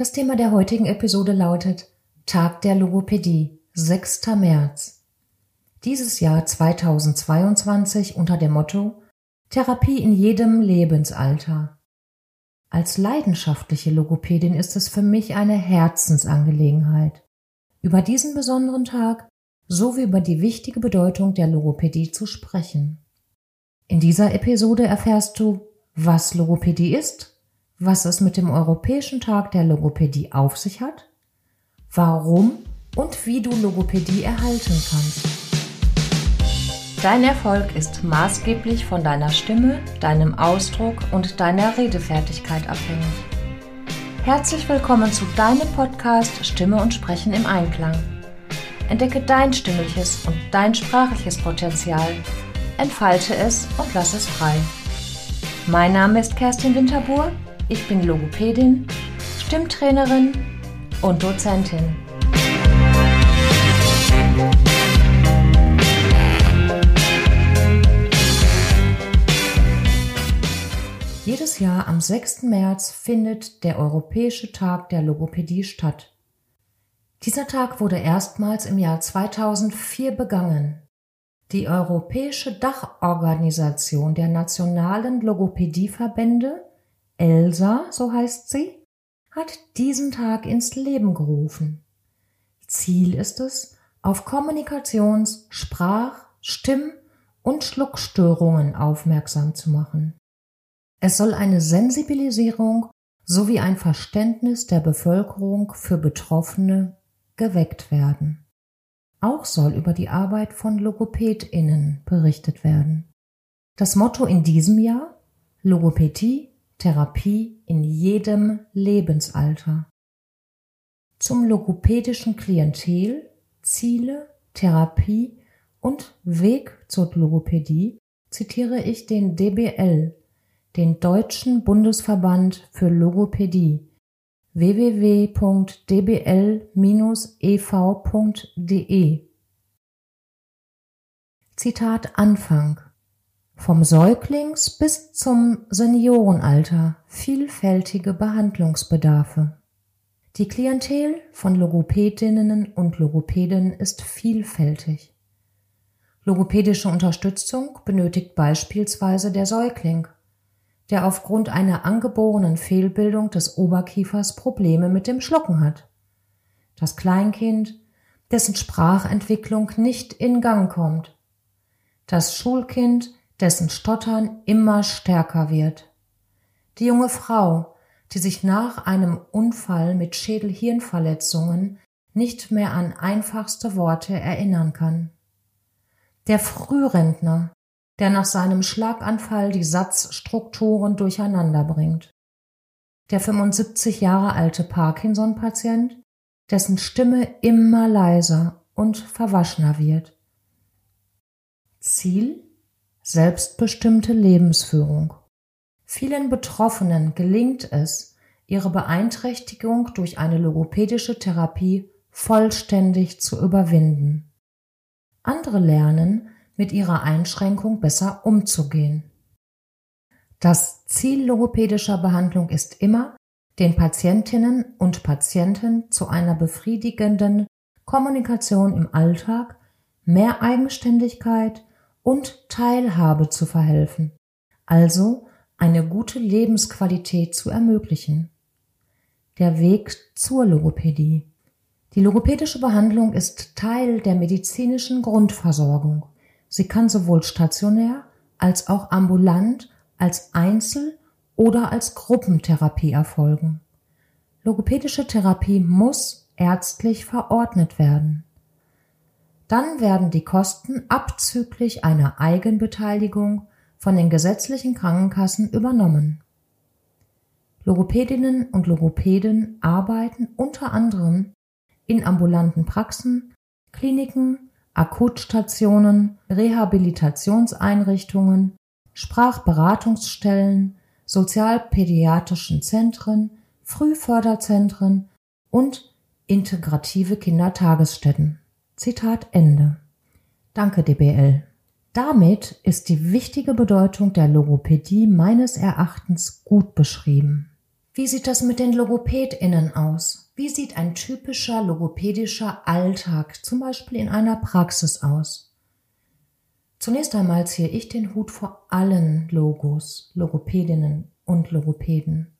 Das Thema der heutigen Episode lautet Tag der Logopädie, 6. März. Dieses Jahr 2022 unter dem Motto Therapie in jedem Lebensalter. Als leidenschaftliche Logopädin ist es für mich eine Herzensangelegenheit, über diesen besonderen Tag sowie über die wichtige Bedeutung der Logopädie zu sprechen. In dieser Episode erfährst du, was Logopädie ist, was es mit dem Europäischen Tag der Logopädie auf sich hat, warum und wie du Logopädie erhalten kannst. Dein Erfolg ist maßgeblich von deiner Stimme, deinem Ausdruck und deiner Redefertigkeit abhängig. Herzlich willkommen zu deinem Podcast Stimme und Sprechen im Einklang. Entdecke dein stimmliches und dein sprachliches Potenzial, entfalte es und lass es frei. Mein Name ist Kerstin Winterbuhr ich bin Logopädin, Stimmtrainerin und Dozentin. Jedes Jahr am 6. März findet der Europäische Tag der Logopädie statt. Dieser Tag wurde erstmals im Jahr 2004 begangen. Die Europäische Dachorganisation der nationalen Logopädieverbände Elsa, so heißt sie, hat diesen Tag ins Leben gerufen. Ziel ist es, auf Kommunikations-, Sprach-, Stimm- und Schluckstörungen aufmerksam zu machen. Es soll eine Sensibilisierung sowie ein Verständnis der Bevölkerung für Betroffene geweckt werden. Auch soll über die Arbeit von Logopädinnen berichtet werden. Das Motto in diesem Jahr Logopädie Therapie in jedem Lebensalter. Zum logopädischen Klientel, Ziele, Therapie und Weg zur Logopädie zitiere ich den DBL, den Deutschen Bundesverband für Logopädie www.dbl-ev.de Zitat Anfang vom Säuglings bis zum Seniorenalter vielfältige Behandlungsbedarfe. Die Klientel von Logopädinnen und Logopäden ist vielfältig. Logopädische Unterstützung benötigt beispielsweise der Säugling, der aufgrund einer angeborenen Fehlbildung des Oberkiefers Probleme mit dem Schlucken hat. Das Kleinkind, dessen Sprachentwicklung nicht in Gang kommt. Das Schulkind, dessen Stottern immer stärker wird. Die junge Frau, die sich nach einem Unfall mit Schädel-Hirnverletzungen nicht mehr an einfachste Worte erinnern kann. Der Frührentner, der nach seinem Schlaganfall die Satzstrukturen durcheinander bringt. Der 75 Jahre alte Parkinson-Patient, dessen Stimme immer leiser und verwaschener wird. Ziel selbstbestimmte Lebensführung. Vielen Betroffenen gelingt es, ihre Beeinträchtigung durch eine logopädische Therapie vollständig zu überwinden. Andere lernen, mit ihrer Einschränkung besser umzugehen. Das Ziel logopädischer Behandlung ist immer, den Patientinnen und Patienten zu einer befriedigenden Kommunikation im Alltag, mehr Eigenständigkeit, und Teilhabe zu verhelfen, also eine gute Lebensqualität zu ermöglichen. Der Weg zur Logopädie. Die logopädische Behandlung ist Teil der medizinischen Grundversorgung. Sie kann sowohl stationär als auch ambulant, als Einzel- oder als Gruppentherapie erfolgen. Logopädische Therapie muss ärztlich verordnet werden. Dann werden die Kosten abzüglich einer Eigenbeteiligung von den gesetzlichen Krankenkassen übernommen. Logopädinnen und Logopäden arbeiten unter anderem in ambulanten Praxen, Kliniken, Akutstationen, Rehabilitationseinrichtungen, Sprachberatungsstellen, sozialpädiatrischen Zentren, Frühförderzentren und integrative Kindertagesstätten. Zitat Ende. Danke, DBL. Damit ist die wichtige Bedeutung der Logopädie meines Erachtens gut beschrieben. Wie sieht das mit den LogopädInnen aus? Wie sieht ein typischer logopädischer Alltag zum Beispiel in einer Praxis aus? Zunächst einmal ziehe ich den Hut vor allen Logos, Logopädinnen und Logopäden.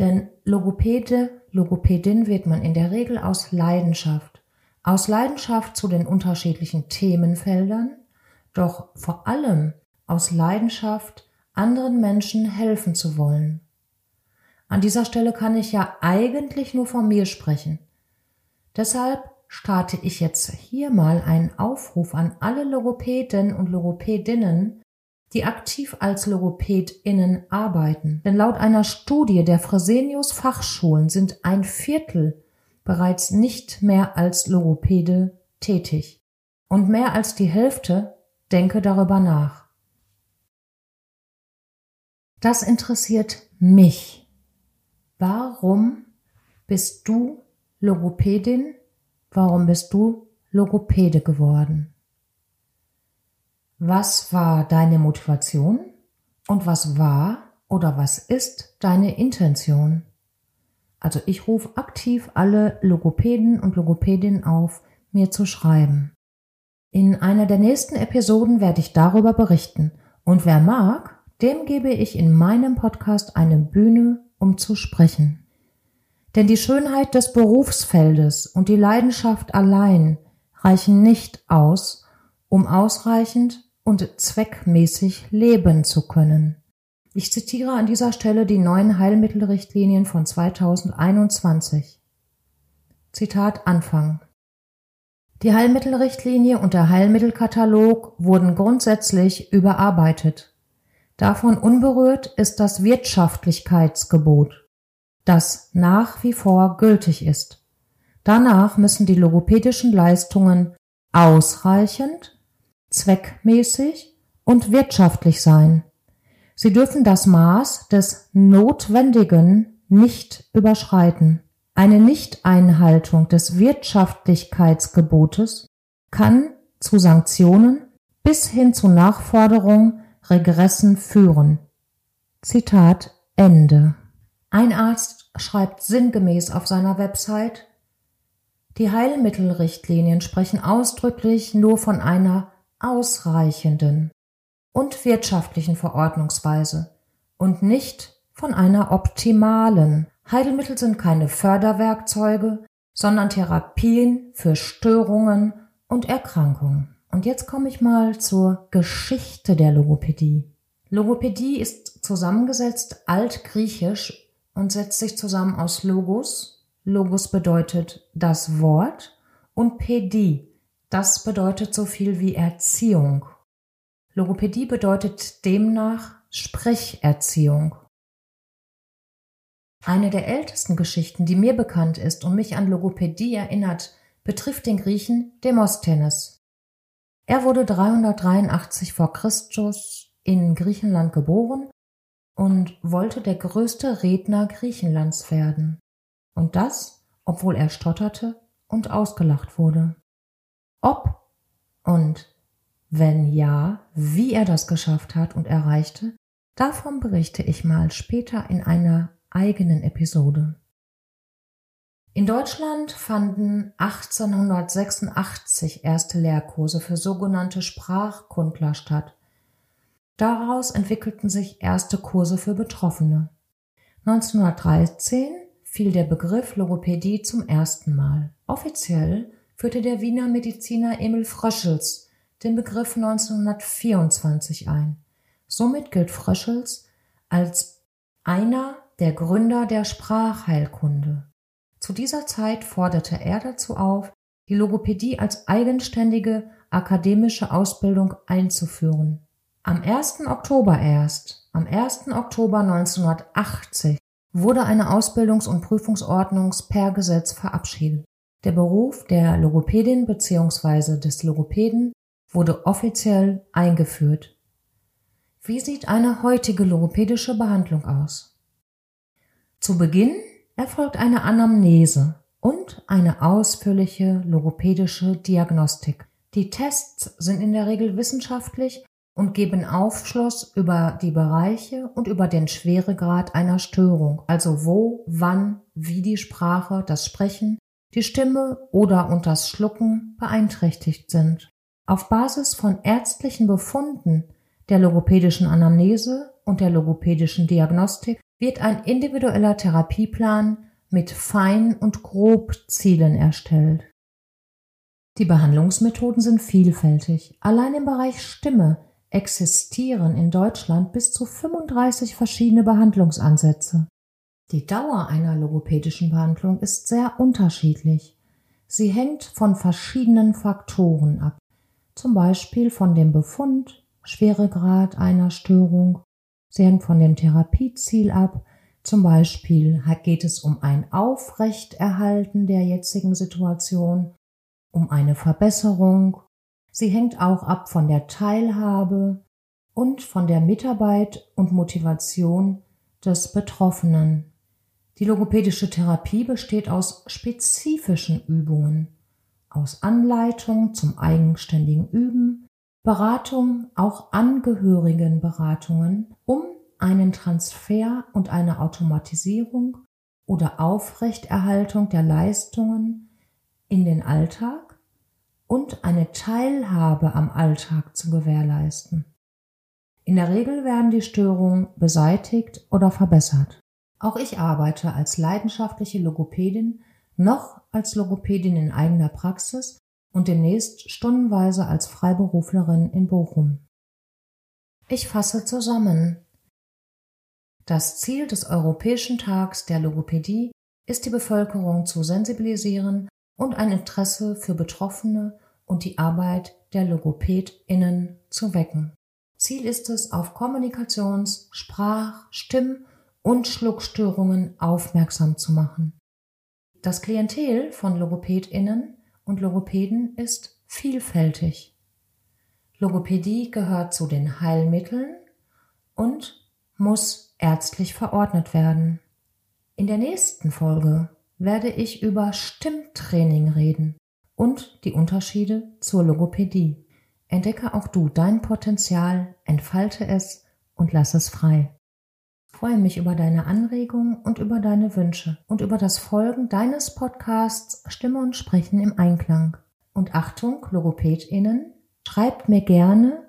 Denn Logopäde, Logopädin wird man in der Regel aus Leidenschaft, aus Leidenschaft zu den unterschiedlichen Themenfeldern, doch vor allem aus Leidenschaft, anderen Menschen helfen zu wollen. An dieser Stelle kann ich ja eigentlich nur von mir sprechen. Deshalb starte ich jetzt hier mal einen Aufruf an alle Logopäden und Logopädinnen, die aktiv als LogopädInnen arbeiten. Denn laut einer Studie der Fresenius Fachschulen sind ein Viertel bereits nicht mehr als Logopäde tätig. Und mehr als die Hälfte denke darüber nach. Das interessiert mich. Warum bist du Logopädin? Warum bist du Logopäde geworden? Was war deine Motivation? Und was war oder was ist deine Intention? Also ich rufe aktiv alle Logopäden und Logopädinnen auf, mir zu schreiben. In einer der nächsten Episoden werde ich darüber berichten. Und wer mag, dem gebe ich in meinem Podcast eine Bühne um zu sprechen. Denn die Schönheit des Berufsfeldes und die Leidenschaft allein reichen nicht aus, um ausreichend und zweckmäßig leben zu können. Ich zitiere an dieser Stelle die neuen Heilmittelrichtlinien von 2021. Zitat Anfang. Die Heilmittelrichtlinie und der Heilmittelkatalog wurden grundsätzlich überarbeitet. Davon unberührt ist das Wirtschaftlichkeitsgebot, das nach wie vor gültig ist. Danach müssen die logopädischen Leistungen ausreichend, zweckmäßig und wirtschaftlich sein. Sie dürfen das Maß des Notwendigen nicht überschreiten. Eine Nichteinhaltung des Wirtschaftlichkeitsgebotes kann zu Sanktionen bis hin zu Nachforderung Regressen führen. Zitat Ende. Ein Arzt schreibt sinngemäß auf seiner Website, die Heilmittelrichtlinien sprechen ausdrücklich nur von einer ausreichenden und wirtschaftlichen Verordnungsweise und nicht von einer optimalen. Heilmittel sind keine Förderwerkzeuge, sondern Therapien für Störungen und Erkrankungen. Und jetzt komme ich mal zur Geschichte der Logopädie. Logopädie ist zusammengesetzt altgriechisch und setzt sich zusammen aus Logos. Logos bedeutet das Wort und Pädie. Das bedeutet so viel wie Erziehung. Logopädie bedeutet demnach Sprecherziehung. Eine der ältesten Geschichten, die mir bekannt ist und mich an Logopädie erinnert, betrifft den Griechen Demosthenes. Er wurde 383 vor Christus in Griechenland geboren und wollte der größte Redner Griechenlands werden. Und das, obwohl er stotterte und ausgelacht wurde. Ob und wenn ja, wie er das geschafft hat und erreichte, davon berichte ich mal später in einer eigenen Episode. In Deutschland fanden 1886 erste Lehrkurse für sogenannte Sprachkundler statt. Daraus entwickelten sich erste Kurse für Betroffene. 1913 fiel der Begriff Logopädie zum ersten Mal. Offiziell führte der Wiener Mediziner Emil Fröschels den Begriff 1924 ein. Somit gilt Fröschels als einer der Gründer der Sprachheilkunde. Zu dieser Zeit forderte er dazu auf, die Logopädie als eigenständige akademische Ausbildung einzuführen. Am 1. Oktober erst, am 1. Oktober 1980, wurde eine Ausbildungs- und Prüfungsordnung per Gesetz verabschiedet. Der Beruf der Logopädin bzw. des Logopäden wurde offiziell eingeführt. Wie sieht eine heutige logopädische Behandlung aus? Zu Beginn erfolgt eine Anamnese und eine ausführliche logopädische Diagnostik. Die Tests sind in der Regel wissenschaftlich und geben Aufschluss über die Bereiche und über den Schweregrad einer Störung, also wo, wann, wie die Sprache, das Sprechen, die Stimme oder und das Schlucken beeinträchtigt sind. Auf Basis von ärztlichen Befunden der logopädischen Anamnese und der logopädischen Diagnostik wird ein individueller Therapieplan mit Fein- und Grobzielen erstellt. Die Behandlungsmethoden sind vielfältig. Allein im Bereich Stimme existieren in Deutschland bis zu 35 verschiedene Behandlungsansätze. Die Dauer einer logopädischen Behandlung ist sehr unterschiedlich. Sie hängt von verschiedenen Faktoren ab, zum Beispiel von dem Befund, Schweregrad einer Störung. Sie hängt von dem Therapieziel ab, zum Beispiel geht es um ein Aufrechterhalten der jetzigen Situation, um eine Verbesserung Sie hängt auch ab von der Teilhabe und von der Mitarbeit und Motivation des Betroffenen. Die logopädische Therapie besteht aus spezifischen Übungen, aus Anleitung zum eigenständigen Üben, Beratung, auch Angehörigenberatungen, um einen Transfer und eine Automatisierung oder Aufrechterhaltung der Leistungen in den Alltag und eine Teilhabe am Alltag zu gewährleisten. In der Regel werden die Störungen beseitigt oder verbessert. Auch ich arbeite als leidenschaftliche Logopädin noch als Logopädin in eigener Praxis und demnächst stundenweise als Freiberuflerin in Bochum. Ich fasse zusammen. Das Ziel des Europäischen Tags der Logopädie ist die Bevölkerung zu sensibilisieren und ein Interesse für Betroffene und die Arbeit der LogopädInnen zu wecken. Ziel ist es, auf Kommunikations-, Sprach-, Stimm- und Schluckstörungen aufmerksam zu machen. Das Klientel von LogopädInnen und Logopäden ist vielfältig. Logopädie gehört zu den Heilmitteln und muss ärztlich verordnet werden. In der nächsten Folge werde ich über Stimmtraining reden und die Unterschiede zur Logopädie. Entdecke auch du dein Potenzial, entfalte es und lass es frei. Freue mich über deine Anregungen und über deine Wünsche und über das Folgen deines Podcasts Stimme und Sprechen im Einklang. Und Achtung, LogopädInnen, schreibt mir gerne,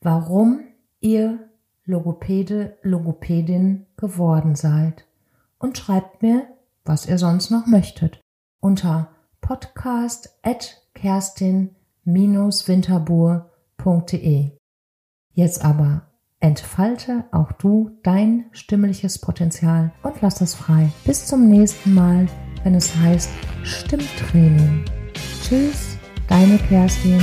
warum ihr Logopäde, Logopädin geworden seid. Und schreibt mir, was ihr sonst noch möchtet, unter podcast at kerstin-winterbuhr.de. Jetzt aber entfalte auch du dein stimmliches Potenzial und lass es frei. Bis zum nächsten Mal, wenn es heißt Stimmtraining. Tschüss, deine Kerstin.